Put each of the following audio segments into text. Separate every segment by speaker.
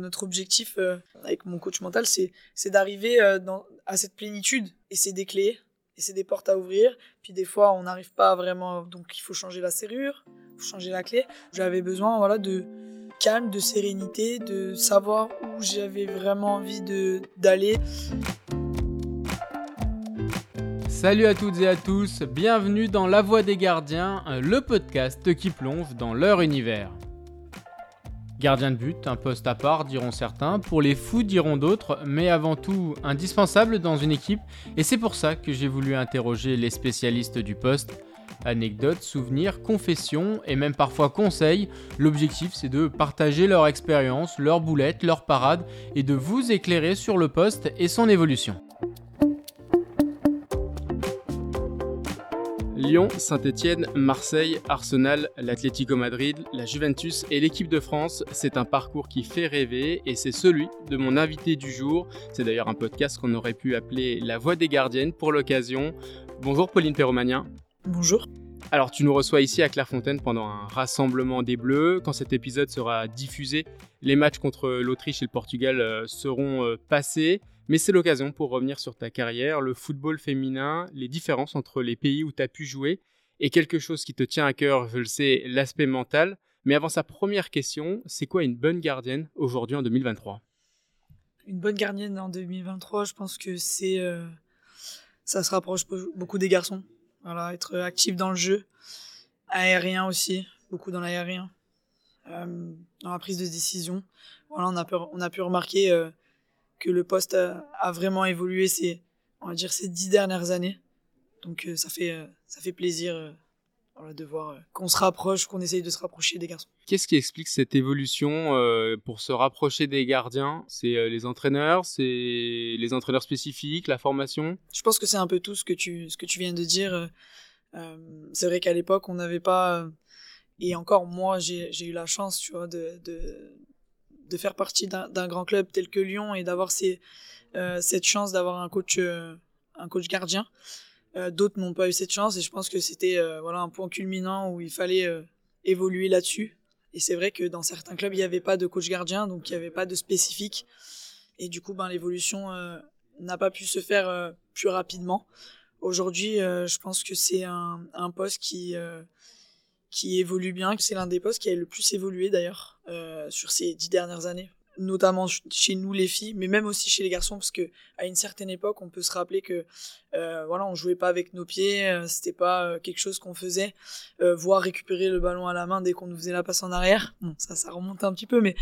Speaker 1: Notre objectif euh, avec mon coach mental, c'est d'arriver euh, à cette plénitude et c'est des clés et c'est des portes à ouvrir. Puis des fois, on n'arrive pas vraiment, donc il faut changer la serrure, faut changer la clé. J'avais besoin voilà, de calme, de sérénité, de savoir où j'avais vraiment envie d'aller.
Speaker 2: Salut à toutes et à tous, bienvenue dans La Voix des Gardiens, le podcast qui plonge dans leur univers. Gardien de but, un poste à part diront certains, pour les fous diront d'autres, mais avant tout indispensable dans une équipe, et c'est pour ça que j'ai voulu interroger les spécialistes du poste. Anecdotes, souvenirs, confessions et même parfois conseils, l'objectif c'est de partager leur expérience, leurs boulettes, leurs parades et de vous éclairer sur le poste et son évolution. Lyon, Saint-Etienne, Marseille, Arsenal, l'Atlético Madrid, la Juventus et l'équipe de France, c'est un parcours qui fait rêver et c'est celui de mon invité du jour. C'est d'ailleurs un podcast qu'on aurait pu appeler La Voix des Gardiennes pour l'occasion. Bonjour Pauline Perromagnin.
Speaker 1: Bonjour.
Speaker 2: Alors tu nous reçois ici à Clairefontaine pendant un rassemblement des Bleus. Quand cet épisode sera diffusé, les matchs contre l'Autriche et le Portugal euh, seront euh, passés. Mais c'est l'occasion pour revenir sur ta carrière, le football féminin, les différences entre les pays où tu as pu jouer, et quelque chose qui te tient à cœur, je le sais, l'aspect mental. Mais avant sa première question, c'est quoi une bonne gardienne aujourd'hui en 2023
Speaker 1: Une bonne gardienne en 2023, je pense que c'est... Euh, ça se rapproche beaucoup des garçons. Voilà, être actif dans le jeu, aérien aussi, beaucoup dans l'aérien, euh, dans la prise de décision. Voilà, on a pu, remarquer... Euh, que le poste a, vraiment évolué ces, on va dire, ces dix dernières années. Donc euh, ça, fait, euh, ça fait plaisir euh, de voir qu'on se rapproche, qu'on essaye de se rapprocher des garçons.
Speaker 2: Qu'est-ce qui explique cette évolution pour se rapprocher des gardiens? C'est les entraîneurs, c'est les entraîneurs spécifiques, la formation?
Speaker 1: Je pense que c'est un peu tout ce que tu, ce que tu viens de dire. c'est vrai qu'à l'époque, on n'avait pas... et encore, moi, j'ai eu la chance, tu vois, de, de faire partie d'un grand club tel que Lyon et d'avoir euh, cette chance d'avoir un coach, euh, un coach gardien. Euh, d'autres n'ont pas eu cette chance et je pense que c'était voilà un point culminant où il fallait évoluer là-dessus. Et c'est vrai que dans certains clubs il n'y avait pas de coach gardien, donc il n'y avait pas de spécifique. Et du coup, ben l'évolution n'a pas pu se faire plus rapidement. Aujourd'hui, je pense que c'est un, un, poste qui qui évolue bien, c'est l'un des postes qui a le plus évolué d'ailleurs euh, sur ces dix dernières années, notamment chez nous les filles, mais même aussi chez les garçons, parce que à une certaine époque, on peut se rappeler que euh, voilà, on jouait pas avec nos pieds, euh, c'était pas euh, quelque chose qu'on faisait, euh, voir récupérer le ballon à la main dès qu'on nous faisait la passe en arrière. Bon, ça, ça remonte un petit peu, mais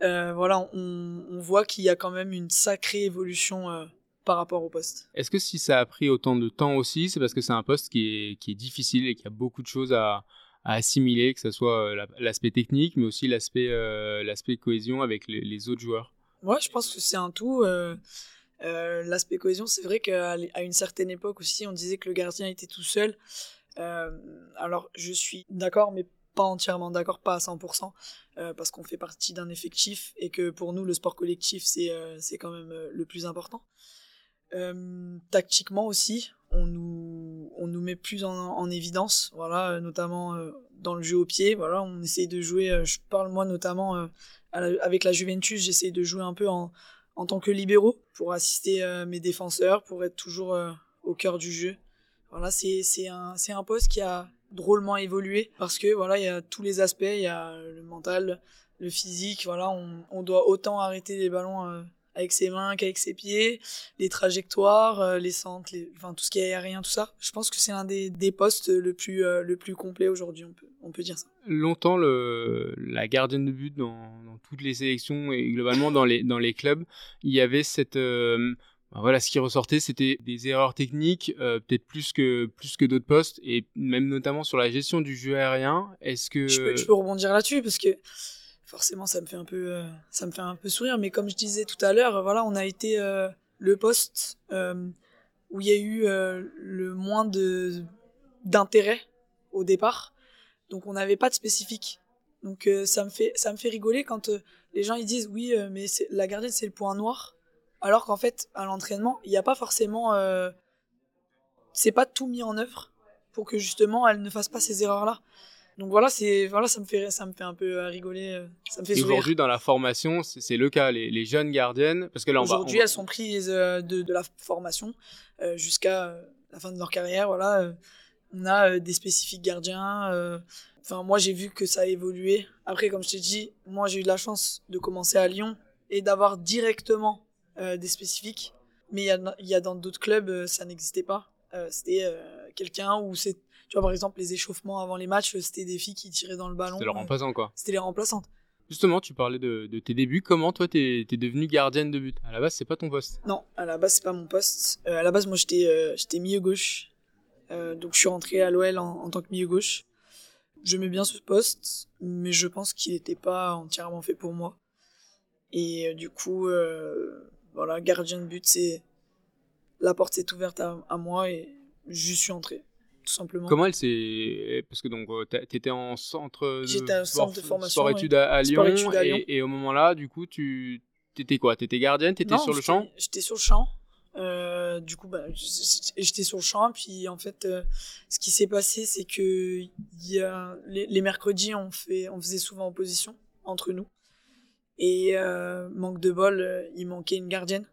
Speaker 1: voilà, on, on voit qu'il y a quand même une sacrée évolution par rapport au poste.
Speaker 2: Est-ce que si ça a pris autant de temps aussi, c'est parce que c'est un poste qui est, qui est difficile et qui a beaucoup de choses à, à assimiler, que ce soit euh, l'aspect technique, mais aussi l'aspect euh, l'aspect cohésion avec les, autres joueurs
Speaker 1: Ouais, je pense que c'est un tout. Euh, l'aspect cohésion, c'est vrai qu'à une certaine époque aussi, on disait que le gardien était tout seul. alors, je suis d'accord, mais pas entièrement d'accord, pas à 100%, parce qu'on fait partie d'un effectif et que pour nous, le sport collectif, c'est c'est quand même le plus important. tactiquement aussi, on nous, on nous met plus en, évidence, voilà, euh, notamment euh, dans le jeu au pied. Voilà, on essaye de jouer. Euh, je parle moi notamment avec la Juventus, j'essaye de jouer un peu en, en tant que libéraux pour assister mes défenseurs, pour être toujours au cœur du jeu. Voilà, c'est un un poste qui a drôlement évolué parce que voilà, il y a tous les aspects, il y a le mental, le physique. Voilà, on, on doit autant arrêter les ballons avec ses mains qu'avec ses pieds, les trajectoires, euh, les centres, les... enfin tout ce qui est aérien, tout ça. Je pense que c'est un des, des postes le plus, euh, le plus complet aujourd'hui, on peut, on peut dire ça.
Speaker 2: Longtemps, le, la gardienne de but dans, dans, toutes les sélections et globalement dans les, dans les clubs, il y avait cette... Euh, ben voilà, ce qui ressortait, c'était des erreurs techniques, peut-être plus que plus que d'autres postes, et même notamment sur la gestion du jeu aérien. Est-ce que
Speaker 1: je peux, je peux rebondir là-dessus parce que forcément ça me fait un peu euh, ça me fait un peu sourire mais comme je disais tout à l'heure voilà on a été euh, le poste euh, où il y a eu le moins de d'intérêt au départ. Donc on n'avait pas de spécifique. Donc ça me fait ça me fait rigoler quand les gens ils disent oui mais la gardienne c'est le point noir. Alors qu'en fait à l'entraînement il n'y a pas forcément c'est pas tout mis en œuvre pour que justement elle ne fasse pas ces erreurs là Donc voilà, c'est voilà, ça me fait ça me fait un peu euh, rigoler, euh, ça me fait
Speaker 2: aujourd'hui, dans la formation, c'est le cas. Les, les jeunes gardiennes, parce que là,
Speaker 1: Aujourd'hui,
Speaker 2: va-
Speaker 1: elles sont prises euh, de, de la formation jusqu'à la fin de leur carrière. Voilà, on a des spécifiques gardiens. Enfin, moi, j'ai vu que ça a évolué. Après, comme je t'ai dit, moi, j'ai eu de la chance de commencer à Lyon et d'avoir directement des spécifiques. Mais il y a, y a dans d'autres clubs, ça n'existait pas. Euh, c'était euh, quelqu'un où c'est, tu vois, par exemple, les échauffements avant les matchs, c'était des filles qui tiraient dans le ballon.
Speaker 2: C'était le
Speaker 1: euh,
Speaker 2: remplaçant, quoi.
Speaker 1: C'était les remplaçantes.
Speaker 2: Justement, tu parlais de, de tes débuts. Comment, toi, t'es es devenue gardienne de but? À la base, c'est pas ton poste.
Speaker 1: Non, à la base, c'est pas mon poste. Euh, à la base, moi, j'étais euh, j'étais milieu gauche. Euh, donc, je suis rentré à l'OL en, en tant que milieu gauche. J'aimais bien ce poste, mais je pense qu'il n'était pas entièrement fait pour moi. Et euh, du coup, voilà, gardien de but, c'est. La porte s'est ouverte à, à moi et je suis entré, tout simplement.
Speaker 2: Comment elle s'est. Parce que donc, euh, t'étais en centre de.
Speaker 1: J'étais au
Speaker 2: sport-
Speaker 1: centre de formation,
Speaker 2: Sport-études à, à Lyon.
Speaker 1: Sport-études à Lyon.
Speaker 2: Et, et au moment-là, du coup, tu. T'étais quoi? T'étais gardienne T'étais sur le champ?
Speaker 1: J'étais sur le champ. Euh, du coup, bah, j'étais sur le champ. Puis en fait, euh, ce qui s'est passé, c'est que y a, les, les mercredis, on, fait, on faisait souvent opposition entre nous. Et euh, manque de bol, il manquait une gardienne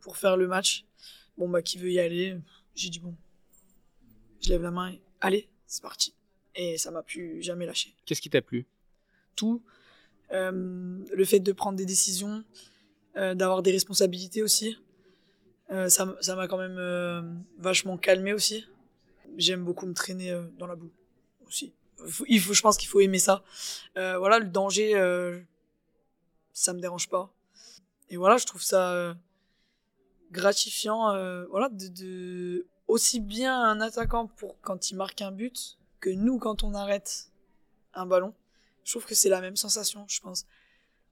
Speaker 1: pour faire le match. Bon, bah, qui veut y aller? J'ai dit bon. Je lève la main et allez, c'est parti. Et ça m'a plus jamais lâché
Speaker 2: Qu'est-ce qui t'a plu?
Speaker 1: Tout. Euh, le fait de prendre des décisions, euh, d'avoir des responsabilités aussi. Euh, ça m'a quand même euh, vachement calmé aussi. J'aime beaucoup me traîner dans la boue aussi. Faut- Il faut, je pense qu'il faut aimer ça. Voilà, le danger, ça me dérange pas. Et voilà, je trouve ça gratifiant. voilà, de, de aussi bien un attaquant pour quand il marque un but que nous quand on arrête un ballon. Je trouve que c'est la même sensation, je pense.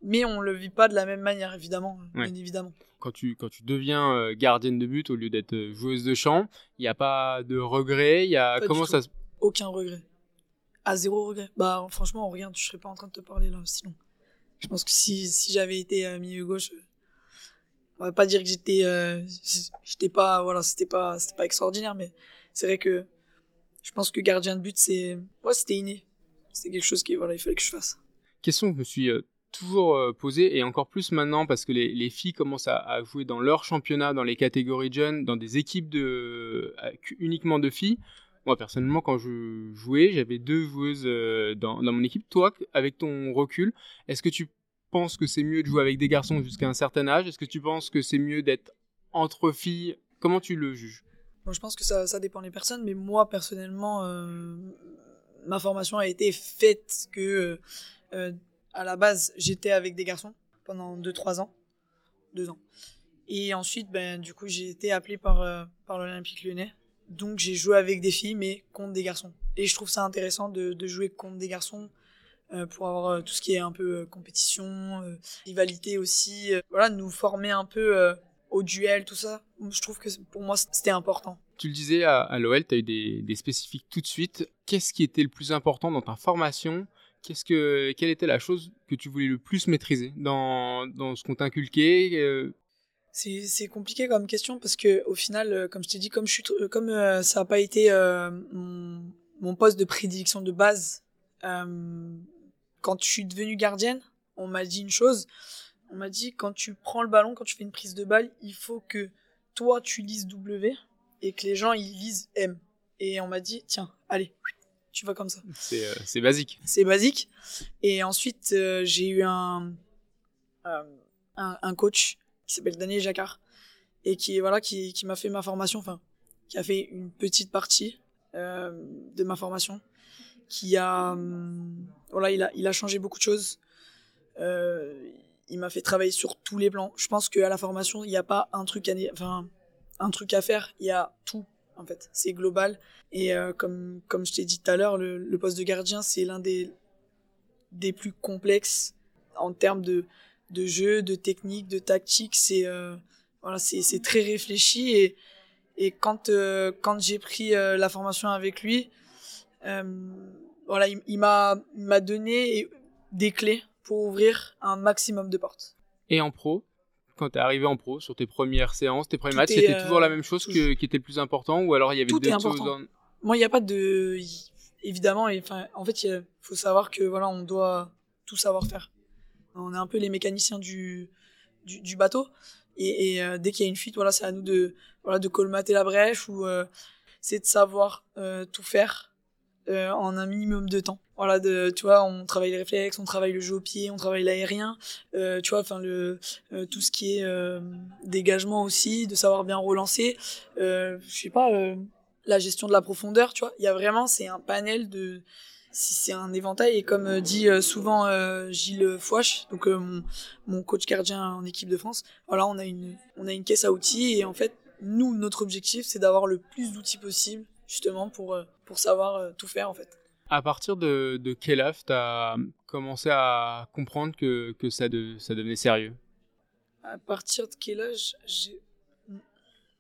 Speaker 1: Mais on le vit pas de la même manière, évidemment.
Speaker 2: Ouais.
Speaker 1: Bien évidemment.
Speaker 2: quand tu, quand tu deviens euh, gardienne de but au lieu d'être euh, joueuse de champ, il n'y a pas de regret. Il y a
Speaker 1: Pas
Speaker 2: comment ça se
Speaker 1: Aucun regret. À zéro regret. Bah, franchement, regarde, je serais pas en train de te parler là, sinon. Je pense que si, si j'avais été euh, milieu gauche, on va pas dire que j'étais, euh, j'étais pas, voilà, c'était pas, c'était pas extraordinaire, mais c'est vrai que je pense que gardien de but, c'est, ouais, c'était inné. C'était quelque chose qui, voilà, il fallait que je fasse.
Speaker 2: question que je me suis euh, toujours euh, posée et encore plus maintenant parce que les, les filles commencent à, jouer dans leur championnat, dans les catégories jeunes, dans des équipes de uniquement de filles. Moi personnellement, quand je jouais, j'avais deux joueuses euh, dans mon équipe. Toi, avec ton recul, est-ce que tu penses que c'est mieux de jouer avec des garçons jusqu'à un certain âge? Est-ce que tu penses que c'est mieux d'être entre filles? Comment tu le juges?
Speaker 1: Bon, je pense que ça, dépend des personnes, mais moi, personnellement, euh, ma formation a été faite que, euh, euh, à la base, j'étais avec des garçons pendant 2-3 ans. 2 ans. Et ensuite, ben, du coup, j'ai été appelé par, par l'Olympique lyonnais. Donc, j'ai joué avec des filles, mais contre des garçons. Et je trouve ça intéressant de, jouer contre des garçons pour avoir euh, tout ce qui est un peu euh, compétition, euh, rivalité aussi. euh, voilà, nous former un peu euh, au duel, tout ça. Je trouve que pour moi, c'était important.
Speaker 2: Tu le disais à, à l'OL, tu as eu des, des spécifiques tout de suite. Qu'est-ce qui était le plus important dans ta formation? Qu'est-ce que, Quelle était la chose que tu voulais le plus maîtriser dans, dans ce qu'on t'inculquait euh,
Speaker 1: C'est c'est compliqué comme question parce que au final, euh, comme je t'ai dit, comme je suis, euh, comme euh, ça n'a pas été euh, mon, mon poste de prédilection de base, euh, quand je suis devenue gardienne, on m'a dit une chose. On m'a dit quand tu prends le ballon, quand tu fais une prise de balle, il faut que toi tu lises W et que les gens ils lisent M. Et on m'a dit tiens, allez, tu vas comme ça.
Speaker 2: C'est euh, basique.
Speaker 1: C'est basique. Et ensuite, euh, j'ai eu un, euh, un, un coach qui s'appelle Daniel Jacquard et qui, voilà, qui, qui m'a fait ma formation, enfin, qui a fait une petite partie de ma formation, qui a, hum, voilà, il a, il a changé beaucoup de choses. Euh, il m'a fait travailler sur tous les plans. Je pense qu'à la formation, il n'y a pas un truc à, faire, il y a tout, en fait. C'est global. Et euh, comme, comme je t'ai dit tout à l'heure, le, poste de gardien, c'est l'un des, des plus complexes en termes de, de jeu, de technique, de tactique. C'est euh, voilà, c'est très réfléchi. Et, et quand, quand j'ai pris la formation avec lui, voilà, il, il m'a donné des clés pour ouvrir un maximum de portes.
Speaker 2: Et en pro, quand tu es arrivé en pro, sur tes premières séances, tes premiers matchs, c'était toujours la
Speaker 1: euh,
Speaker 2: même chose que, qui était le plus important ou alors il y avait d'autres choses dans-
Speaker 1: Moi, il n'y a pas de. évidemment, et, en fait, il faut savoir que voilà, on doit tout savoir faire. On est un peu les mécaniciens du, du, du bateau. Et, et euh, dès qu'il y a une fuite, voilà, c'est à nous de, voilà, de colmater la brèche ou euh, c'est de savoir euh, tout faire en un minimum de temps. Voilà, de, tu vois, on travaille les réflexes, on travaille le jeu au pied, on travaille l'aérien, tu vois, enfin le tout ce qui est dégagement aussi, de savoir bien relancer. je sais pas, la gestion de la profondeur, tu vois. Il y a vraiment, c'est un panel de c'est un éventail et comme euh, dit euh, souvent euh, Gilles Fouache, donc mon, mon, coach gardien en équipe de France, voilà, on a une on a une caisse à outils et en fait nous notre objectif c'est d'avoir le plus d'outils possible justement pour pour savoir tout faire en fait.
Speaker 2: À partir de, de quel âge tu as commencé à comprendre que, que ça, de, ça devenait sérieux?
Speaker 1: À partir de quel âge j'ai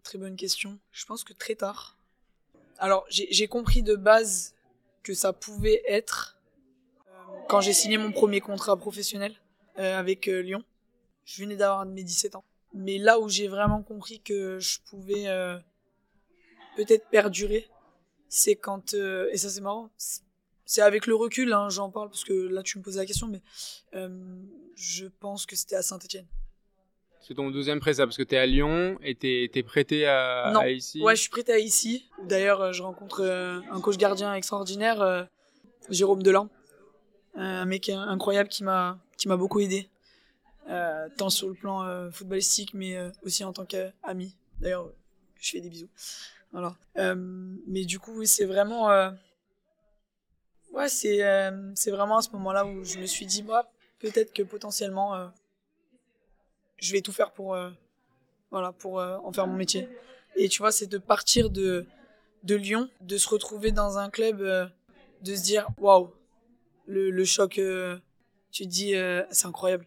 Speaker 1: Très bonne question. Je pense que très tard. Alors, j'ai compris de base que ça pouvait être euh, quand j'ai signé mon premier contrat professionnel euh, avec euh, Lyon. Je venais d'avoir mes 17 ans. Mais là où j'ai vraiment compris que je pouvais peut-être perdurer, c'est quand et ça c'est marrant, c'est avec le recul, hein, j'en parle parce que là tu me poses la question, mais je pense que c'était à Saint-Etienne.
Speaker 2: C'est ton deuxième prêt, ça, parce que tu es à Lyon et tu es, prêté à,
Speaker 1: non.
Speaker 2: ici?
Speaker 1: Ouais, je suis prêté à ici. D'ailleurs, euh, je rencontre euh, un coach gardien extraordinaire, euh, Jérôme Delan. Un mec incroyable qui m'a qui m'a beaucoup aidé. tant sur le plan footballistique, mais aussi en tant qu'ami. D'ailleurs, je fais des bisous. Voilà. mais du coup, c'est vraiment. Ouais, c'est c'est vraiment à ce moment-là où je me suis dit, moi, peut-être que potentiellement je vais tout faire pour, euh, voilà, pour euh, en faire mon métier. Et tu vois, c'est de partir de, de Lyon, de se retrouver dans un club, euh, de se dire, waouh, le, le, choc, tu te dis, c'est incroyable.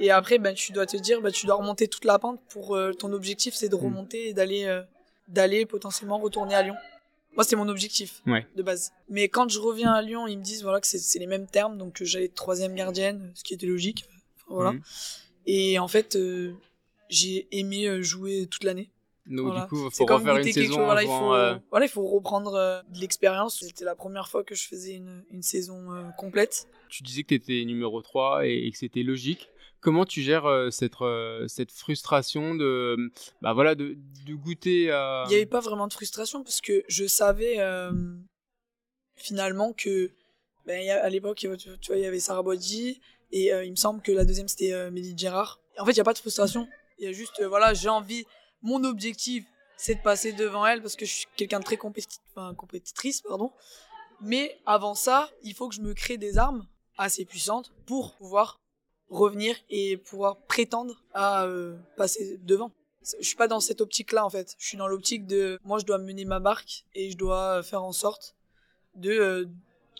Speaker 1: Et après, ben, tu dois te dire, ben, tu dois remonter toute la pente pour ton objectif, c'est de mm. remonter et d'aller, d'aller potentiellement retourner à Lyon. Moi, c'est mon objectif de base. Mais quand je reviens à Lyon, ils me disent voilà que c'est les mêmes termes, donc j'allais être troisième gardienne, ce qui était logique. voilà. Mm. Et en fait, euh, j'ai aimé euh, jouer toute l'année.
Speaker 2: Donc du coup, il faut refaire une saison.
Speaker 1: voilà, il faut, euh, voilà, il faut reprendre de l'expérience. C'était la première fois que je faisais une, une saison complète.
Speaker 2: Tu disais que tu étais numéro 3 et, que c'était logique. Comment tu gères cette, cette frustration de, bah voilà, de, de goûter à...
Speaker 1: Il n'y avait pas vraiment de frustration parce que je savais finalement que ben, à l'époque, tu vois, il y avait Sarah Bodji, et euh, il me semble que la deuxième, c'était euh, Mélanie Gérard. en fait, il n'y a pas de frustration. Il y a juste, euh, voilà, j'ai envie. Mon objectif, c'est de passer devant elle parce que je suis quelqu'un de très compétitrice, pardon. Mais avant ça, il faut que je me crée des armes assez puissantes pour pouvoir revenir et pouvoir prétendre à passer devant. Je suis pas dans cette optique-là en fait. Je suis dans l'optique de moi je dois mener ma barque et je dois faire en sorte de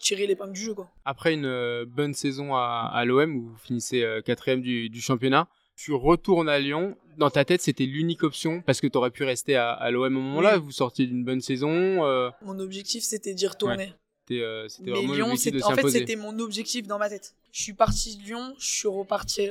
Speaker 1: tirer l'épingle du jeu. Quoi.
Speaker 2: Après une euh, bonne saison à, à l'OM, où vous finissez euh, quatrième du, du, championnat, tu retournes à Lyon. Dans ta tête, c'était l'unique option parce que tu aurais pu rester à, à l'OM au moment-là. Vous sortiez d'une bonne saison. Euh.
Speaker 1: Mon objectif, c'était d'y retourner.
Speaker 2: C'était vraiment Lyon,
Speaker 1: En fait, c'était mon objectif dans ma tête. Je suis parti de Lyon, je suis reparti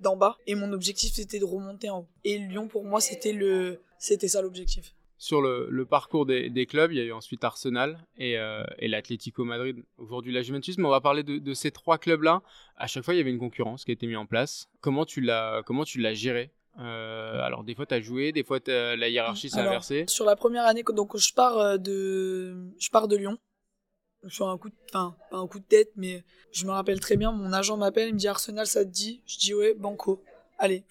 Speaker 1: d'en bas et mon objectif, c'était de remonter en haut. Et Lyon, pour moi, c'était le, c'était ça l'objectif
Speaker 2: sur le, parcours des, clubs, il y a eu ensuite Arsenal et, euh, l'Atlético Madrid, aujourd'hui la Juventus. Mais on va parler de, ces trois clubs-là. À chaque fois, il y avait une concurrence qui a été mise en place. Comment tu l'as, comment tu l'as géré euh, alors des fois tu as joué, des fois la hiérarchie s'est inversée.
Speaker 1: Sur la première année, donc je pars euh, de, je pars de Lyon. Sur un coup, de, enfin pas un coup de tête, mais je me rappelle très bien. Mon agent m'appelle, il me dit Arsenal, ça te dit? Je dis ouais, banco. Allez,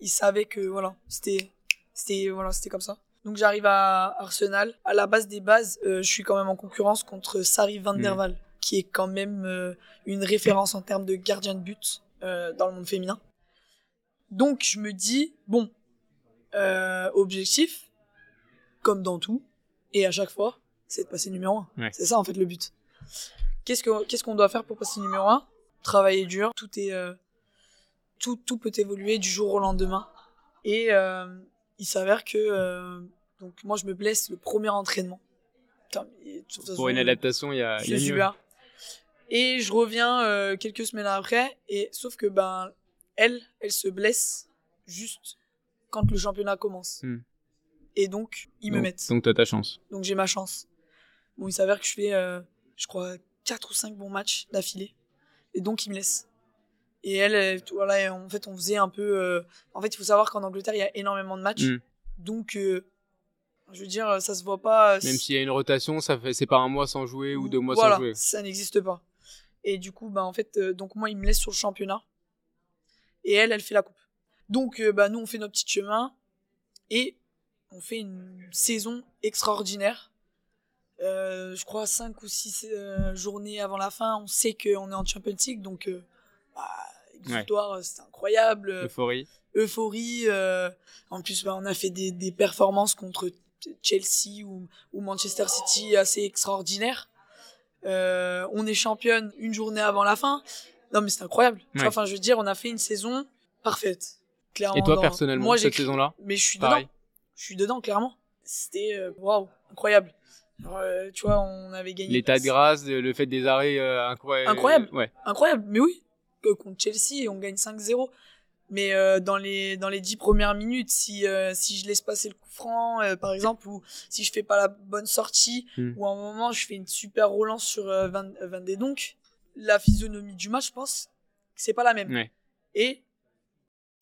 Speaker 1: il savait que voilà, c'était, c'était voilà, c'était comme ça. Donc j'arrive à Arsenal. À la base des bases, euh, je suis quand même en concurrence contre Sari van der mm. Waal, qui est quand même euh, une référence en termes de gardien de but euh, dans le monde féminin. Donc je me dis, bon, objectif, comme dans tout, et à chaque fois, c'est de passer numéro 1. C'est ça en fait le but. Qu'est-ce qu'on qu'est-ce qu'on doit faire pour passer numéro 1 Travailler dur, tout est... tout, tout peut évoluer du jour au lendemain. Et il s'avère que donc moi je me blesse le premier entraînement.
Speaker 2: Pour une adaptation, il y a,
Speaker 1: y a Et je reviens euh, quelques semaines après et sauf que ben elle, elle se blesse juste quand le championnat commence. Hmm. Et donc ils me mettent.
Speaker 2: Donc tu as ta chance.
Speaker 1: Donc j'ai ma chance. Bon, il s'avère que je fais euh, je crois, quatre ou cinq bons matchs d'affilée. Et donc, il me laisse. Et elle, elle, voilà, en fait, on faisait un peu. euh, En fait, il faut savoir qu'en Angleterre, il y a énormément de matchs.
Speaker 2: Mm.
Speaker 1: Donc, euh, je veux dire, ça se voit pas. euh,
Speaker 2: Même s'il y a une rotation, ça fait c'est pas un mois sans jouer ou deux mois
Speaker 1: voilà,
Speaker 2: sans jouer.
Speaker 1: ça n'existe pas. Et du coup, bah, en fait, euh, donc moi, il me laisse sur le championnat. Et elle, elle fait la coupe. Donc, bah, nous, on fait notre petit chemin. Et on fait une saison extraordinaire. Euh, je crois 5 ou 6 journées avant la fin, on sait qu'on est en Champions League. Donc, euh, bah, exutoire, euh, c'était incroyable.
Speaker 2: Euphorie.
Speaker 1: Euphorie. euh, en plus, bah, on a fait des, des performances contre Chelsea ou, ou Manchester City assez extraordinaires. Euh, on est championne une journée avant la fin. Non, mais c'est incroyable.
Speaker 2: Ouais.
Speaker 1: Enfin, je veux dire, on a fait une saison parfaite. Clairement.
Speaker 2: Et toi
Speaker 1: dans-
Speaker 2: personnellement,
Speaker 1: moi,
Speaker 2: cette saison-là?
Speaker 1: Mais je suis
Speaker 2: Pareil.
Speaker 1: dedans. Je suis dedans, clairement. C'était euh, waouh, incroyable. Euh, tu vois, on avait gagné.
Speaker 2: L'état de grâce, le fait des arrêts euh, incroyables.
Speaker 1: Incroyable.
Speaker 2: Ouais.
Speaker 1: Incroyable, mais oui. Contre Chelsea, on gagne 5-0. Mais euh, dans les dans les dix premières minutes, si euh, si je laisse passer le coup franc, euh, par exemple, ou si je fais pas la bonne sortie,
Speaker 2: Hmm.
Speaker 1: ou à un moment je fais une super relance sur Van, Van de Donk, la physionomie du match, je pense, que c'est pas la même.
Speaker 2: Ouais.
Speaker 1: Et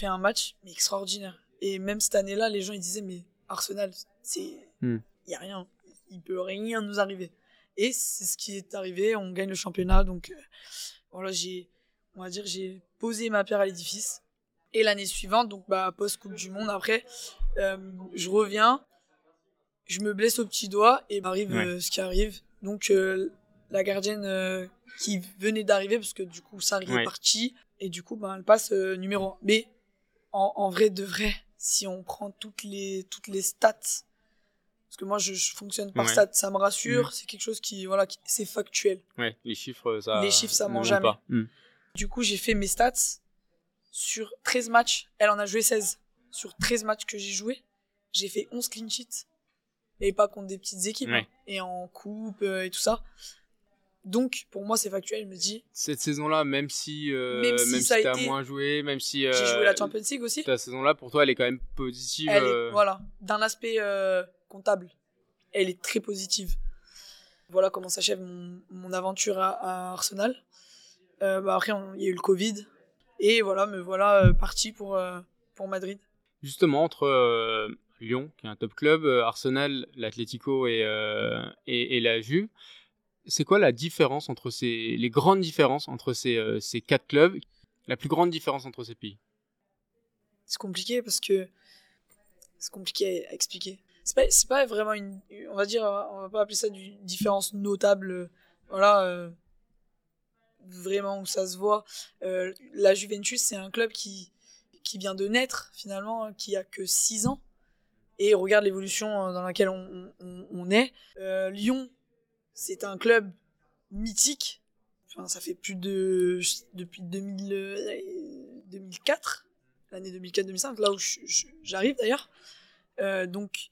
Speaker 1: fait un match mais extraordinaire. Et même cette année-là, les gens ils disaient mais Arsenal, c'est
Speaker 2: Hmm.
Speaker 1: y a rien, il peut rien nous arriver. Et c'est ce qui est arrivé, on gagne le championnat donc euh, voilà, j'ai on va dire j'ai posé ma pierre à l'édifice. Et l'année suivante, donc bah post Coupe du monde après, euh, je reviens, je me blesse au petit doigt et m'arrive
Speaker 2: Ouais.
Speaker 1: euh, ce qui arrive. Donc la gardienne qui venait d'arriver parce que du coup Sarri
Speaker 2: Ouais.
Speaker 1: est parti et du coup ben elle passe numéro 1. Mais en, en vrai de vrai, si on prend toutes les toutes les stats parce que moi je, je fonctionne par
Speaker 2: Ouais.
Speaker 1: stats, ça me rassure,
Speaker 2: Mhm.
Speaker 1: c'est quelque chose qui voilà, qui- c'est factuel.
Speaker 2: Ouais, les chiffres, ça.
Speaker 1: Les chiffres, ça
Speaker 2: ne
Speaker 1: ment jamais.
Speaker 2: pas. Hmm.
Speaker 1: Du coup, j'ai fait mes stats sur 13 matchs. Elle en a joué 16. Sur 13 matchs que j'ai joué, j'ai fait 11 clean sheets. Et pas contre des petites équipes.
Speaker 2: Ouais.
Speaker 1: hein. Et en coupe euh, et tout ça. Donc, pour moi, c'est factuel. Je me dis,
Speaker 2: Cette saison-là, même si, euh,
Speaker 1: Même
Speaker 2: même
Speaker 1: si
Speaker 2: si,
Speaker 1: ça a
Speaker 2: t'as
Speaker 1: été-
Speaker 2: moins joué, même si.
Speaker 1: j'ai
Speaker 2: euh,
Speaker 1: joué la Champions League aussi.
Speaker 2: Ta saison-là, pour toi, elle est quand même positive.
Speaker 1: Elle
Speaker 2: euh,
Speaker 1: est, voilà, d'un aspect euh, comptable, elle est très positive. Voilà comment s'achève mon, mon aventure à, à Arsenal. Euh, bah après, il y a eu le Covid. Et voilà, me voilà euh, parti pour, euh, pour Madrid.
Speaker 2: Justement, entre Lyon, qui est un top club, Arsenal, l'Atlético et, et, et la Juve, c'est quoi la différence entre ces. les grandes différences entre ces, ces quatre clubs? La plus grande différence entre ces pays?
Speaker 1: C'est compliqué parce que c'est compliqué à expliquer. C'est pas, pas vraiment une, on va dire, on va pas appeler ça une différence notable. Voilà, euh, vraiment où ça se voit. Euh, la Juventus, c'est un club qui, qui vient de naître finalement, hein, qui a que 6 ans. Et regarde l'évolution euh, dans laquelle on, on, est. Lyon, c'est un club mythique. Enfin, ça fait plus de depuis 2000, euh, 2004 l'année 2004-2005, là où j'arrive d'ailleurs. Donc,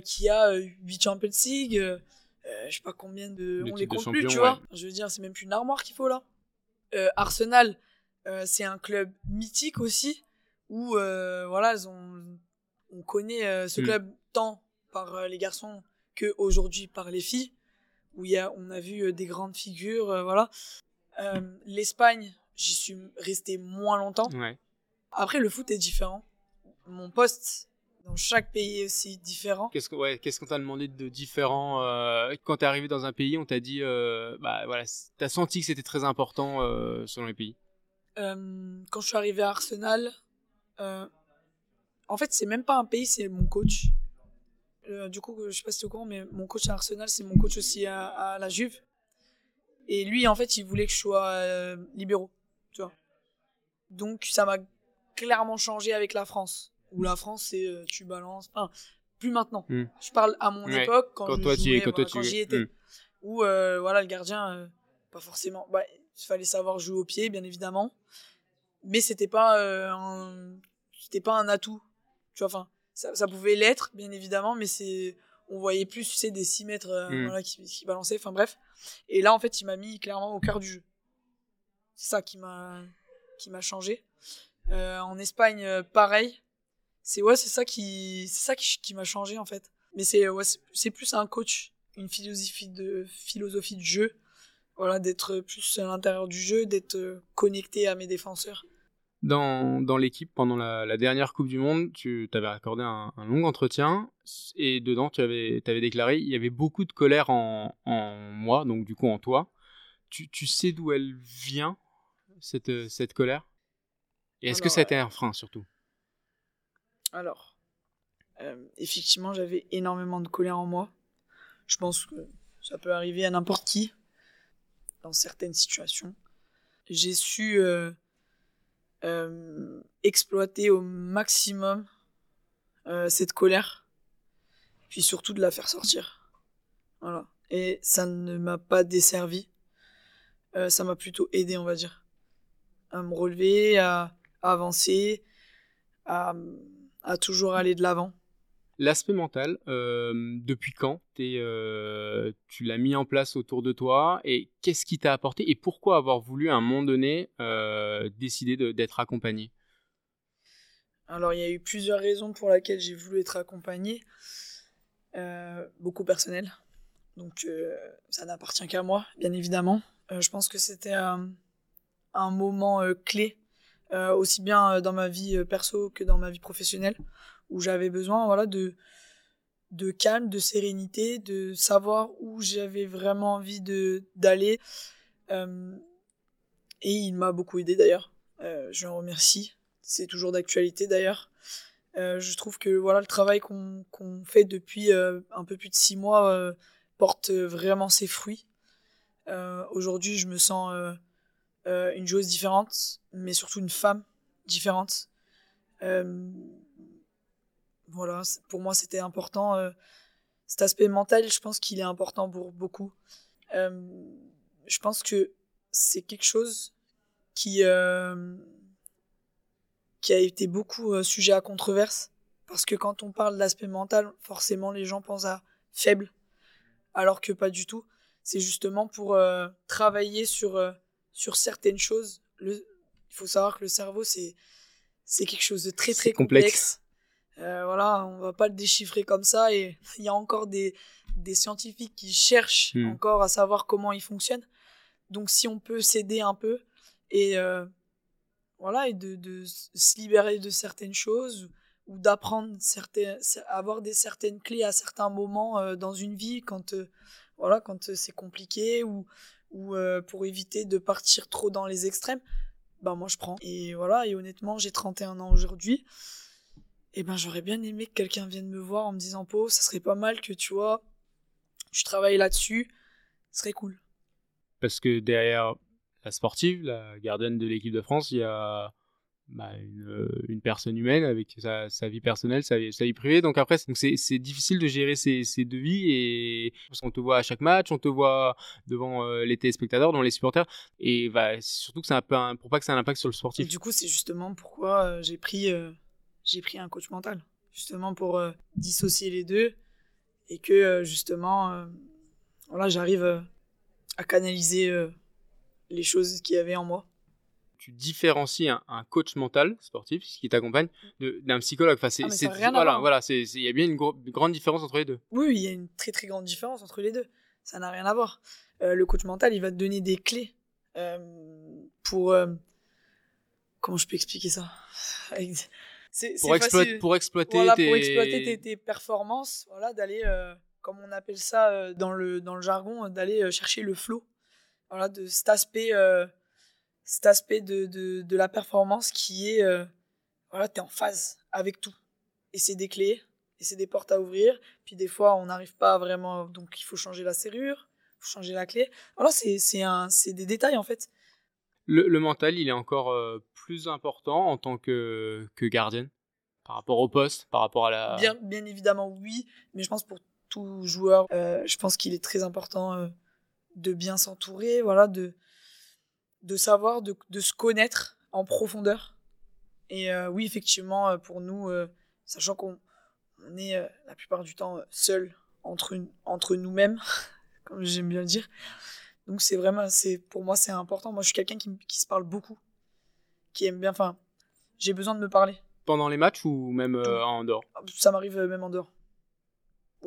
Speaker 1: qui a 8 Champions League, euh, euh, je sais pas combien de. On les compte plus, tu
Speaker 2: ouais.
Speaker 1: vois. Je veux dire, c'est même plus une armoire qu'il faut là. Euh, Arsenal, euh, c'est un club mythique aussi, où euh, voilà, ils ont, on connaît euh, ce
Speaker 2: Mm.
Speaker 1: club tant par euh, les garçons que aujourd'hui par les filles, où y a, on a vu euh, des grandes figures, euh, voilà. Euh, L'Espagne, j'y suis resté moins longtemps.
Speaker 2: Ouais.
Speaker 1: Après, le foot est différent. Mon poste dans chaque pays est aussi différent.
Speaker 2: Qu'est-ce ouais, qu'on t'a demandé de différent euh, Quand t'es arrivé dans un pays, on t'a dit. euh, bah voilà, t'as senti que c'était très important euh, selon les pays?
Speaker 1: Euh, quand je suis arrivé à Arsenal, euh, en fait, c'est même pas un pays, c'est mon coach. Du coup, je sais pas si tu es au courant, mais mon coach à Arsenal, c'est mon coach aussi à, à la Juve. Et lui, en fait, il voulait que je sois libéraux, tu vois. Donc, ça m'a clairement changé avec la France. Où la France, c'est euh, tu balances. Enfin, plus maintenant.
Speaker 2: Hmm.
Speaker 1: Je parle à mon
Speaker 2: Ouais.
Speaker 1: époque, quand,
Speaker 2: Quand
Speaker 1: je
Speaker 2: toi, tu y es,
Speaker 1: jouais,
Speaker 2: quand
Speaker 1: voilà, j'y étais.
Speaker 2: Hmm.
Speaker 1: Où, euh, voilà, le gardien, euh, pas forcément. Bah, il fallait savoir jouer au pied, bien évidemment. Mais c'était pas, euh, un... c'était pas un atout. Tu vois, enfin, ça, ça pouvait l'être, bien évidemment, mais c'est. On voyait plus, tu sais, des 6 mètres euh,
Speaker 2: Hmm.
Speaker 1: voilà, qui, qui balançaient, enfin bref. Et là, en fait, il m'a mis clairement au cœur du jeu. C'est ça qui m'a qui m'a changé. Euh, en Espagne, euh, pareil. C'est ouais, c'est ça qui c'est ça qui, qui m'a changé en fait. Mais c'est ouais, c'est- plus un coach, une philosophie de philosophie de jeu voilà, d'être plus à l'intérieur du jeu, d'être connecté à mes défenseurs.
Speaker 2: Dans, dans l'équipe, pendant la, dernière Coupe du Monde, tu t'avais accordé un, long entretien et dedans, tu avais, avais déclaré il y avait beaucoup de colère en, en moi, donc du coup en toi. Tu, tu sais d'où elle vient, cette, cette colère? Et est-ce que ça a été un frein surtout?
Speaker 1: Alors, euh, effectivement, j'avais énormément de colère en moi. Je pense que ça peut arriver à n'importe qui dans certaines situations. J'ai su euh, euh, exploiter au maximum cette colère, puis surtout de la faire sortir. Voilà. Et ça ne m'a pas desservi. ça m'a plutôt aidé, on va dire, à me relever, à, avancer, à toujours aller de l'avant.
Speaker 2: L'aspect mental, euh, depuis quand euh, tu l'as mis en place autour de toi et qu'est-ce qui t'a apporté et pourquoi avoir voulu à un moment donné euh, décider d'être accompagné?
Speaker 1: Alors il y a eu plusieurs raisons pour lesquelles j'ai voulu être accompagné, beaucoup personnel, donc ça n'appartient qu'à moi bien évidemment. je pense que c'était un, moment clé, aussi bien dans ma vie perso que dans ma vie professionnelle où j'avais besoin voilà de de calme, de sérénité, de savoir où j'avais vraiment envie d'aller. Euh, et il m'a beaucoup aidé d'ailleurs. Euh, je le remercie. C'est toujours d'actualité d'ailleurs. Euh, je trouve que voilà le travail qu'on fait depuis un peu plus de six mois porte vraiment ses fruits. Aujourd'hui, je me sens une joueuse différente, mais surtout une femme différente voilà, pour moi c'était important. Euh, cet aspect mental, je pense qu'il est important pour beaucoup. Euh, je pense que c'est quelque chose qui, euh, qui a été beaucoup sujet à controverse. Parce que quand on parle d'aspect mental, forcément les gens pensent à faible, alors que pas du tout. C'est justement pour travailler sur, sur certaines choses. Le, il faut savoir que le cerveau, c'est, c'est quelque chose de très très complexe. Euh, voilà, on va pas le déchiffrer comme ça et il y a encore des, des scientifiques qui cherchent hmm. encore à savoir comment il fonctionne. Donc si on peut s'aider un peu et euh, voilà et de, de, se libérer de certaines choses ou d'apprendre certaines avoir des certaines clés à certains moments euh, dans une vie quand voilà quand c'est compliqué ou ou pour éviter de partir trop dans les extrêmes bah moi je prends. Et voilà et honnêtement j'ai 31 ans aujourd'hui. Eh ben j'aurais bien aimé que quelqu'un vienne me voir en me disant Po, ça serait pas mal que tu vois, tu travailles là-dessus, ce serait cool.
Speaker 2: Parce que derrière la sportive, la gardienne de l'équipe de France, il y a bah, une, une, personne humaine avec sa, sa vie personnelle, sa, sa, vie privée. Donc après, c'est difficile de gérer ces, ces, deux vies et parce qu'on te voit à chaque match, on te voit devant euh, les téléspectateurs, devant les supporters et bah, surtout que c'est un peu un, pour pas que ça ait un impact sur le sportif. Et
Speaker 1: du coup, c'est justement pourquoi euh, j'ai pris euh, j'ai pris un coach mental, justement pour euh, dissocier les deux et que euh, justement, euh, voilà, j'arrive à canaliser les choses qu'il y avait en moi.
Speaker 2: Tu différencies un, coach mental sportif qui t'accompagne d'un psychologue. Enfin, c'est,
Speaker 1: ah,
Speaker 2: voilà, voilà, c'est, il y a bien une, grande différence entre les deux.
Speaker 1: Oui, il y a une très très grande différence entre les deux. Ça n'a rien à voir. le coach mental, il va te donner des clés pour comment je peux expliquer ça?
Speaker 2: Pour, exploiter, pour exploiter
Speaker 1: tes... pour exploiter tes, performances, voilà, d'aller, euh, comme on appelle ça euh, dans, le, dans le jargon, euh, d'aller chercher le flow. Voilà, de cet aspect, cet aspect de, de, de, la performance qui est, voilà, tu es en phase avec tout. Et c'est des clés, et c'est des portes à ouvrir. Puis des fois, on n'arrive pas vraiment, donc il faut changer la serrure, il faut changer la clé. Voilà, c'est des détails en fait.
Speaker 2: Le, le, mental, il est encore plus important en tant que, que gardienne par rapport au poste, par rapport à la.
Speaker 1: Bien, bien évidemment, oui, mais je pense pour tout joueur, euh, je pense qu'il est très important euh, de bien s'entourer, voilà, de, de savoir, de, de se connaître en profondeur. Et euh, oui, effectivement, pour nous, sachant qu'on on est la plupart du temps seul entre, entre nous-mêmes, comme j'aime bien le dire. Donc c'est vraiment, c'est pour moi c'est important. Moi je suis quelqu'un qui, qui se parle beaucoup qui aime bien. Enfin, j'ai besoin de me parler.
Speaker 2: Pendant les matchs ou même euh, en dehors?
Speaker 1: Ça m'arrive euh, même en dehors.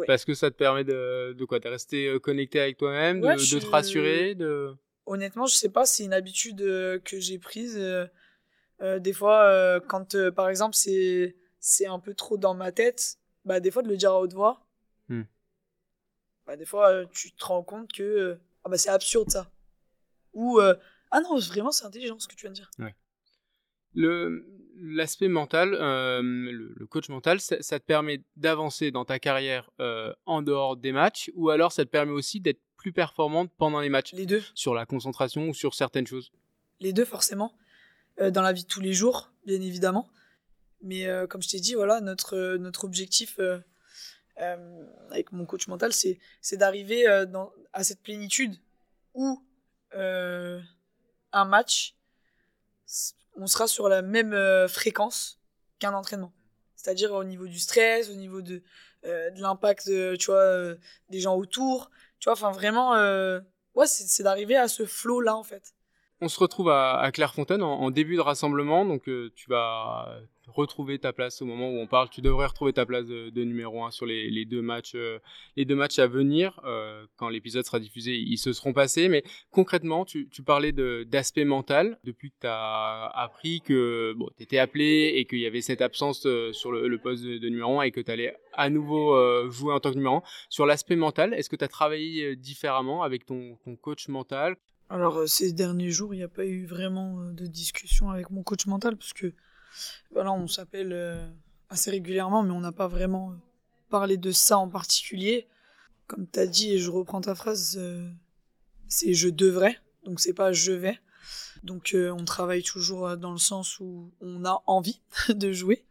Speaker 2: Parce que ça te permet de, de quoi? De rester euh, connecté avec toi-même, de, te rassurer de...
Speaker 1: Honnêtement, je sais pas, c'est une habitude euh, que j'ai prise. des fois, quand par exemple c'est c'est un peu trop dans ma tête, bah des fois de le dire à haute voix. Hmm. Bah, des fois tu te rends compte que ah bah c'est absurde ça. Ou ah non, vraiment c'est intelligent ce que tu viens de dire.
Speaker 2: Ouais. Le, l'aspect mental, euh, le, coach mental, ça, te permet d'avancer dans ta carrière euh, en dehors des matchs, ou alors ça te permet aussi d'être plus performante pendant les matchs.
Speaker 1: Les deux.
Speaker 2: Sur la concentration ou sur certaines choses.
Speaker 1: Les deux forcément, euh, dans la vie de tous les jours, bien évidemment. Mais comme je t'ai dit, voilà, notre notre objectif avec mon coach mental, c'est c'est d'arriver à cette plénitude où un match on sera sur la même euh, fréquence qu'un entraînement. C'est-à-dire au niveau du stress, au niveau de, euh, de l'impact, euh, tu vois, des gens autour. Tu vois, enfin vraiment, ouais, c'est d'arriver à ce flow-là, en fait.
Speaker 2: On se retrouve à, Clairefontaine en, début de rassemblement, donc tu vas retrouver ta place au moment où on parle. Tu devrais retrouver ta place de, numéro 1 sur les, deux matchs, euh, les deux matchs à venir. Euh, quand l'épisode sera diffusé, ils se seront passés. Mais concrètement, tu, parlais d'aspect mental. Depuis que tu as appris que bon, tu étais appelé et qu'il y avait cette absence euh, sur le, poste de, numéro 1 et que tu allais à nouveau jouer en tant que numéro 1. Sur l'aspect mental, est-ce que tu as travaillé différemment avec ton coach mental?
Speaker 1: Alors ces derniers jours, il n'y a pas eu vraiment de discussion avec mon coach mental parce que voilà, on s'appelle euh, assez régulièrement, mais on n'a pas vraiment euh, parlé de ça en particulier. Comme tu as dit, et je reprends ta phrase, euh, c'est je devrais, donc c'est pas je vais. Donc on travaille toujours dans le sens où on a envie de jouer,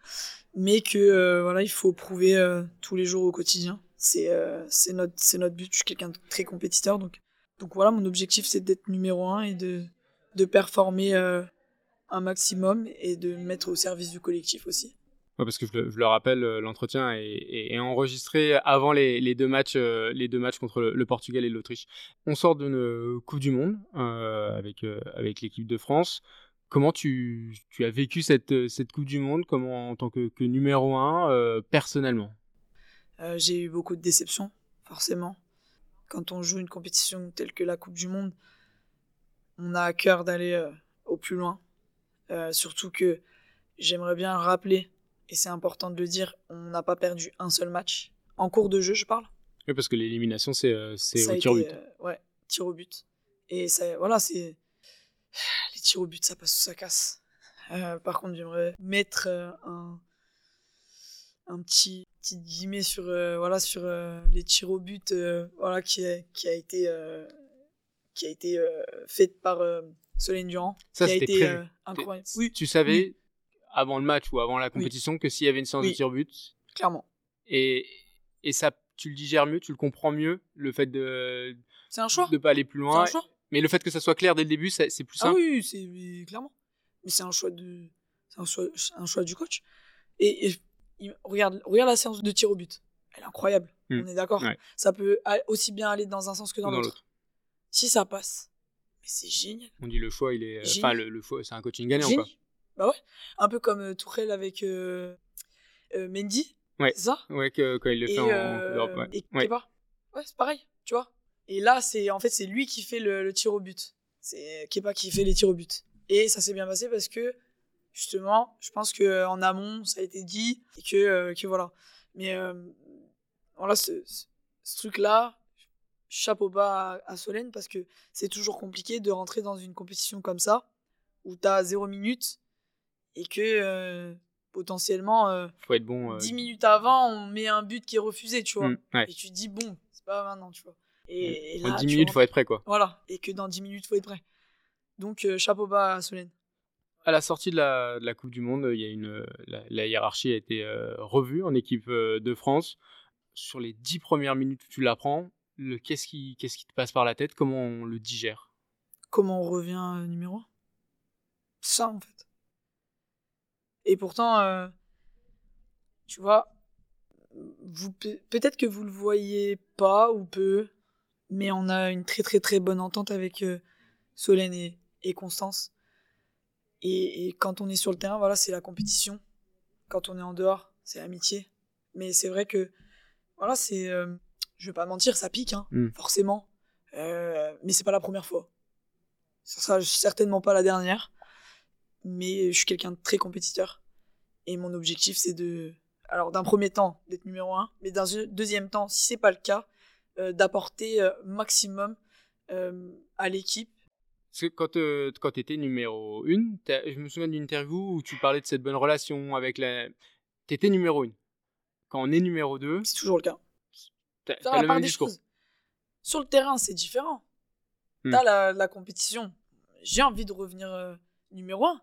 Speaker 1: mais que voilà, il faut prouver tous les jours au quotidien. C'est c'est notre c'est notre but. Je suis quelqu'un de très compétiteur, donc donc voilà, mon objectif c'est d'être numéro un et de de performer un maximum et de mettre au service du collectif aussi.
Speaker 2: Ouais, parce que je le, rappelle, euh, l'entretien est, enregistré avant les, deux matchs, euh, les deux matchs contre le, Portugal et l'Autriche. On sort d'une Coupe du Monde euh, avec, avec l'équipe de France. Comment tu, tu, as vécu cette, cette Coupe du Monde Comment, en tant que, que numéro un, personnellement?
Speaker 1: J'ai eu beaucoup de déceptions, forcément. Quand on joue une compétition telle que la Coupe du Monde, on a à cœur d'aller au plus loin euh, surtout que j'aimerais bien rappeler, et c'est important de le dire, on n'a pas perdu un seul match. En cours de jeu, je parle.
Speaker 2: Oui, parce que l'élimination, c'est euh, au tir au but. Euh,
Speaker 1: ouais, tir au but. Et ça, voilà, c'est. Les tirs au but, ça passe ou ça casse. par contre, j'aimerais mettre un, un petit, petit guillemet sur, voilà, sur les tirs au but voilà, qui, a, qui a été, qui a été fait par Solène Durand,
Speaker 2: ça, qui a été euh, incroyable. Oui. Tu savais avant le match ou avant la compétition que s'il y avait une séance de tir but,
Speaker 1: clairement.
Speaker 2: Et et ça, tu le digères mieux, tu le comprends mieux, le fait de
Speaker 1: c'est un choix
Speaker 2: de pas aller plus loin. Mais le fait que ça soit clair dès le début, c'est plus ah simple.
Speaker 1: Ah oui, c'est clairement. Mais c'est un choix de un choix, un choix du coach. Et, regarde regarde la séance de tir au but. Elle est incroyable. Hmm. On est d'accord. Ça peut aussi bien aller dans un sens que dans l'autre. Si ça passe, c'est génial.
Speaker 2: On dit le choix, il est. Enfin, le, le c'est un coaching gagnant, quoi.
Speaker 1: Bah ouais. Un peu comme euh, avec euh, euh, Mendy.
Speaker 2: Ouais.
Speaker 1: C'est ça?
Speaker 2: Ouais, que, quand il le fait en,
Speaker 1: euh, Europe. Ouais, et ouais. ouais c'est pareil, tu vois. Et là, c'est en fait, c'est lui qui fait le, tir au but. C'est Kepa qui fait les tirs au but. Et ça s'est bien passé parce que, justement, je pense qu'en amont, ça a été dit. Et que, que voilà. Mais voilà, ce, ce truc-là, chapeau bas à, Solène parce que c'est toujours compliqué de rentrer dans une compétition comme ça où tu as 0 minutes et que euh, potentiellement euh,
Speaker 2: faut être bon
Speaker 1: 10 euh. minutes avant on met un but qui est refusé tu vois. Mmh, et tu te dis bon c'est pas maintenant tu vois. Et,
Speaker 2: dans 10 minutes faut être prêt quoi.
Speaker 1: Voilà. Et que dans 10 minutes faut être prêt. Donc chapeau bas à Solène
Speaker 2: à la sortie de la, Coupe du Monde, il y a une, la, hiérarchie a été revue en équipe de France. Sur les 10 premières minutes où tu l'apprends, qu'est-ce qui, te passe par la tête? Comment on le digère?
Speaker 1: Comment on revient euh, numéro 1 Ça, en fait. Et pourtant, euh, tu vois, peut-être que vous le voyez pas ou peu, mais on a une très très très bonne entente avec euh, Solène et, Constance. Et, et, quand on est sur le terrain, voilà, c'est la compétition. Quand on est en dehors, c'est l'amitié. Mais c'est vrai que voilà, c'est. euh, je vais pas mentir, ça pique, hein,
Speaker 2: Mm.
Speaker 1: forcément. Euh, mais c'est pas la première fois. Ça sera certainement pas la dernière. Mais je suis quelqu'un de très compétiteur. Et mon objectif, c'est de. Alors, d'un premier temps, d'être numéro un. Mais d'un deuxième temps, si c'est pas le cas, euh, d'apporter euh, maximum à l'équipe.
Speaker 2: Quand, euh, quand tu étais numéro 1, je me souviens d'une interview où tu parlais de cette bonne relation avec la. Tu étais numéro 1. Quand on est numéro 2,
Speaker 1: C'est toujours le cas.
Speaker 2: tu
Speaker 1: Faire
Speaker 2: as
Speaker 1: la
Speaker 2: le
Speaker 1: part
Speaker 2: même
Speaker 1: des
Speaker 2: discours.
Speaker 1: choses. Sur le terrain, c'est différent.
Speaker 2: Hmm.
Speaker 1: T'as la, la compétition. J'ai envie de revenir euh, numéro un.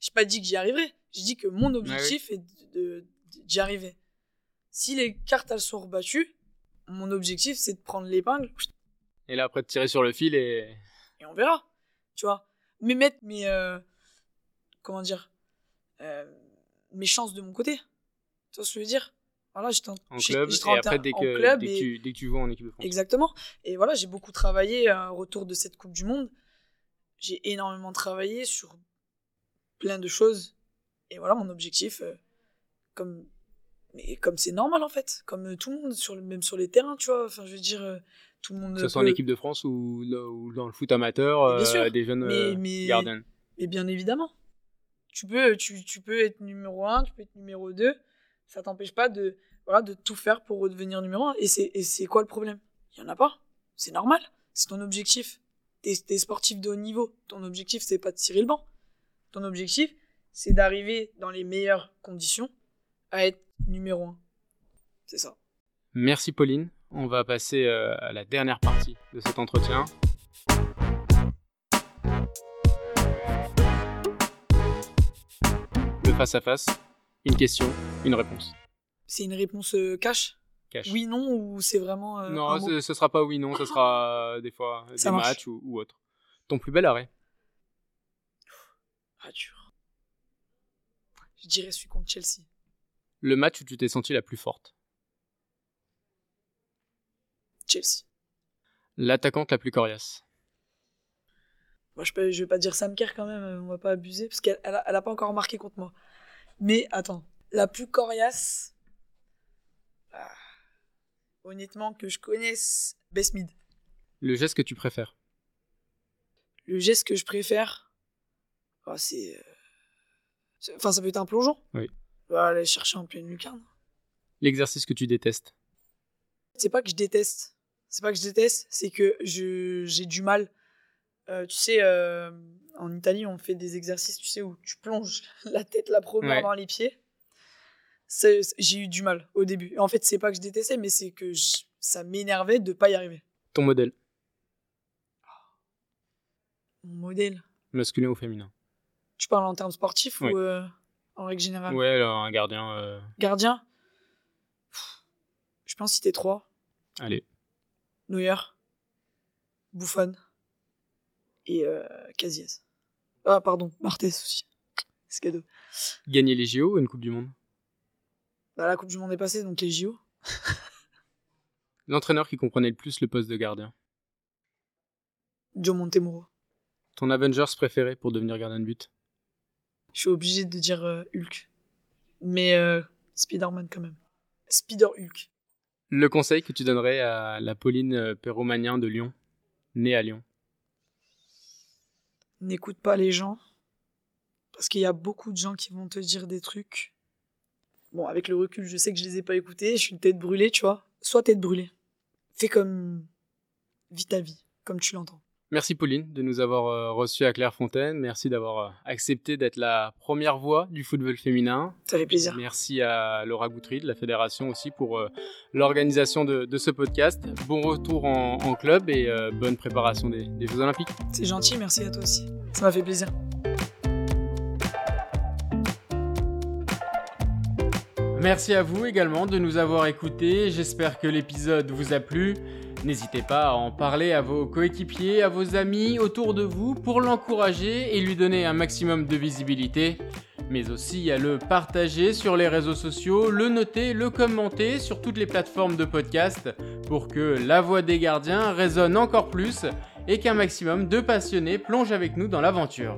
Speaker 1: J'ai pas dit que j'y arriverai. J'ai dit que mon objectif est de- de- d'y arriver. Si les cartes elles sont rebattues, mon objectif c'est de prendre l'épingle
Speaker 2: Et là, après, de tirer sur le fil et.
Speaker 1: Et on verra. Tu vois. Mais mettre mes. euh, comment dire euh, Mes chances de mon côté. Tu vois ce que je veux dire? Voilà, j'étais en,
Speaker 2: club, et après, dès que,
Speaker 1: club
Speaker 2: dès, que
Speaker 1: et-
Speaker 2: tu, dès que tu joues en équipe de France.
Speaker 1: Exactement. Et voilà, j'ai beaucoup travaillé euh, autour de cette Coupe du Monde. J'ai énormément travaillé sur plein de choses. Et voilà, mon objectif, euh, comme mais comme c'est normal en fait, comme tout le monde, sur le, même sur les terrains, tu vois. Enfin, je veux dire, tout le monde.
Speaker 2: Que ce soit en équipe de France ou, ou dans le foot amateur,
Speaker 1: bien
Speaker 2: euh,
Speaker 1: sûr.
Speaker 2: des jeunes
Speaker 1: Mais-
Speaker 2: euh,
Speaker 1: mais-
Speaker 2: gardiens.
Speaker 1: Mais bien évidemment. Tu peux, tu, tu peux être numéro 1, tu peux être numéro 2. Ça t'empêche pas de, voilà, de tout faire pour redevenir numéro 1. Et c'est, quoi le problème? Il y en a pas. C'est normal. C'est ton objectif. T'es, t'es sportif de haut niveau. Ton objectif, c'est pas de tirer le banc. Ton objectif, c'est d'arriver dans les meilleures conditions à être numéro 1. C'est ça.
Speaker 2: Merci Pauline. On va passer euh, à la dernière partie de cet entretien. Le face-à-face. Une question, une réponse.
Speaker 1: C'est une réponse euh, cash?
Speaker 2: Cash.
Speaker 1: Oui, non, ou c'est vraiment. euh,
Speaker 2: non, ce, ce sera pas oui, non, ce sera euh, des fois
Speaker 1: Ça
Speaker 2: des
Speaker 1: marche.
Speaker 2: matchs ou, ou autre. Ton plus bel arrêt?
Speaker 1: Ah, dur. Je dirais celui contre Chelsea.
Speaker 2: Le match où tu t'es senti la plus forte?
Speaker 1: Chelsea.
Speaker 2: L'attaquante la plus coriace
Speaker 1: Moi, je, peux, je vais pas dire Sam Kerr quand même, euh, on va pas abuser, parce qu'elle elle a, elle a pas encore marqué contre moi. Mais attends, la plus coriace, ah, honnêtement, que je connaisse, Besmid.
Speaker 2: Le geste que tu préfères
Speaker 1: Le geste que je préfère, oh, c'est. euh, c'est- Enfin, ça peut être un plongeon.
Speaker 2: Oui.
Speaker 1: Bah, aller chercher en pleine lucarne.
Speaker 2: L'exercice que tu détestes
Speaker 1: C'est pas que je déteste. C'est pas que je déteste, c'est que je j'ai du mal. Euh, tu sais, euh, en Italie, on fait des exercices, tu sais, où tu plonges la tête la première
Speaker 2: Ouais.
Speaker 1: dans les pieds. C'est- c'est- J'ai eu du mal au début. En fait, c'est pas que je détestais, mais c'est que je- ça m'énervait de pas y arriver.
Speaker 2: Ton modèle
Speaker 1: Mon modèle.
Speaker 2: Masculin ou féminin
Speaker 1: Tu parles en termes sportifs
Speaker 2: Oui.
Speaker 1: ou euh, en règle générale?
Speaker 2: Ouais, alors, un gardien.
Speaker 1: Gardien? Pff, Je pense citer trois.
Speaker 2: Allez.
Speaker 1: Neuer, Buffon et euh, Casillas. Ah, pardon, Martes aussi. C'est cadeau.
Speaker 2: Gagner les JO ou une Coupe du Monde?
Speaker 1: Bah, la Coupe du Monde est passée, donc les JO.
Speaker 2: L'entraîneur qui comprenait le plus le poste de gardien
Speaker 1: Joe Montemuro.
Speaker 2: Ton Avengers préféré pour devenir gardien de but?
Speaker 1: Je suis obligé de dire euh, Hulk. Mais euh, Spider-Man quand même. Spider-Hulk.
Speaker 2: Le conseil que tu donnerais à la Pauline euh, Perromagnin de Lyon, née à Lyon?
Speaker 1: N'écoute pas les gens. Parce qu'il y a beaucoup de gens qui vont te dire des trucs. Bon, avec le recul, je sais que je les ai pas écoutés. Je suis une tête brûlée, tu vois. Sois tête brûlée. Fais comme. Vis ta vie, comme tu l'entends.
Speaker 2: Merci Pauline de nous avoir euh, reçus à Clairefontaine. Merci d'avoir euh, accepté d'être la première voix du football féminin.
Speaker 1: Ça fait plaisir.
Speaker 2: Merci à Laura Goutry de la fédération aussi pour euh, l'organisation de, de ce podcast. Bon retour en, en club et bonne préparation des, des Jeux Olympiques.
Speaker 1: C'est gentil, merci à toi aussi. Ça m'a fait plaisir.
Speaker 2: Merci à vous également de nous avoir écoutés. J'espère que l'épisode vous a plu. N'hésitez pas à en parler à vos coéquipiers, à vos amis autour de vous pour l'encourager et lui donner un maximum de visibilité. Mais aussi à le partager sur les réseaux sociaux, le noter, le commenter sur toutes les plateformes de podcast pour que la voix des gardiens résonne encore plus et qu'un maximum de passionnés plongent avec nous dans l'aventure.